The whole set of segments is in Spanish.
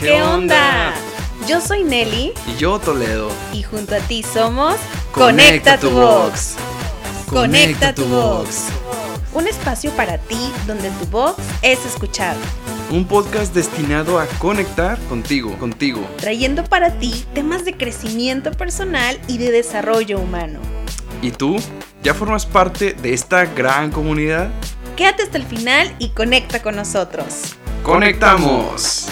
¿Qué onda? Yo soy Nelly Y yo Toledo. y junto a ti somos Conecta tu Box. Conecta tu Box. Un espacio para ti donde tu voz es escuchado, Un podcast destinado a conectar contigo, contigo. trayendo para ti temas de crecimiento personal y de desarrollo humano. ¿Y tú? ¿Ya formas parte de esta gran comunidad? Quédate hasta el final y conecta con nosotros. ¡Conectamos!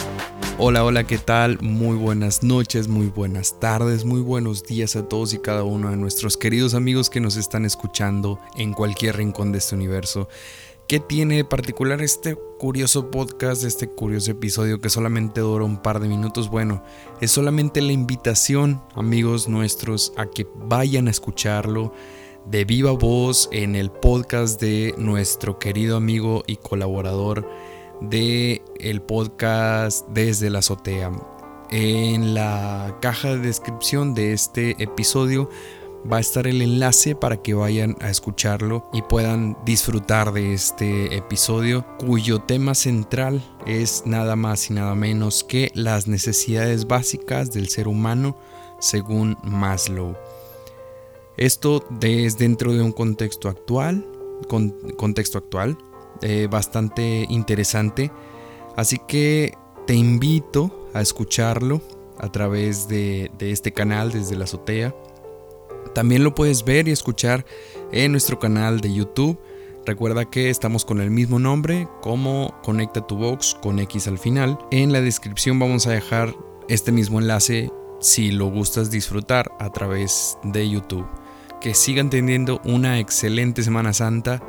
Hola, hola, ¿qué tal? Muy buenas noches, muy buenas tardes, muy buenos días a todos y cada uno de nuestros queridos amigos que nos están escuchando en cualquier rincón de este universo. ¿Qué tiene de particular este curioso podcast, este curioso episodio que solamente dura un par de minutos? Bueno, es solamente la invitación, amigos nuestros, a que vayan a escucharlo de viva voz en el podcast de nuestro querido amigo y colaborador de el podcast desde la azotea. En la caja de descripción de este episodio va a estar el enlace para que vayan a escucharlo y puedan disfrutar de este episodio cuyo tema central es nada más y nada menos que las necesidades básicas del ser humano según Maslow. Esto es dentro de un contexto actual, con, contexto actual, eh, bastante interesante. Así que te invito a escucharlo a través de, este canal desde la azotea. También lo puedes ver y escuchar en nuestro canal de YouTube. Recuerda que estamos con el mismo nombre como Conecta tu Box con X al final. En la descripción vamos a dejar este mismo enlace si lo gustas disfrutar a través de YouTube. Que sigan teniendo una excelente Semana Santa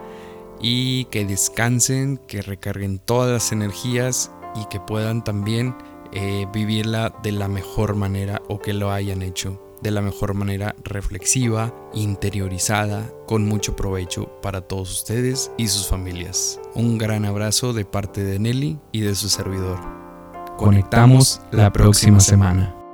y que descansen, que recarguen todas las energías y que puedan también eh, vivirla de la mejor manera o que lo hayan hecho de la mejor manera reflexiva, interiorizada, con mucho provecho para todos ustedes y sus familias. Un gran abrazo de parte de Nelly y de su servidor. Conectamos la próxima semana.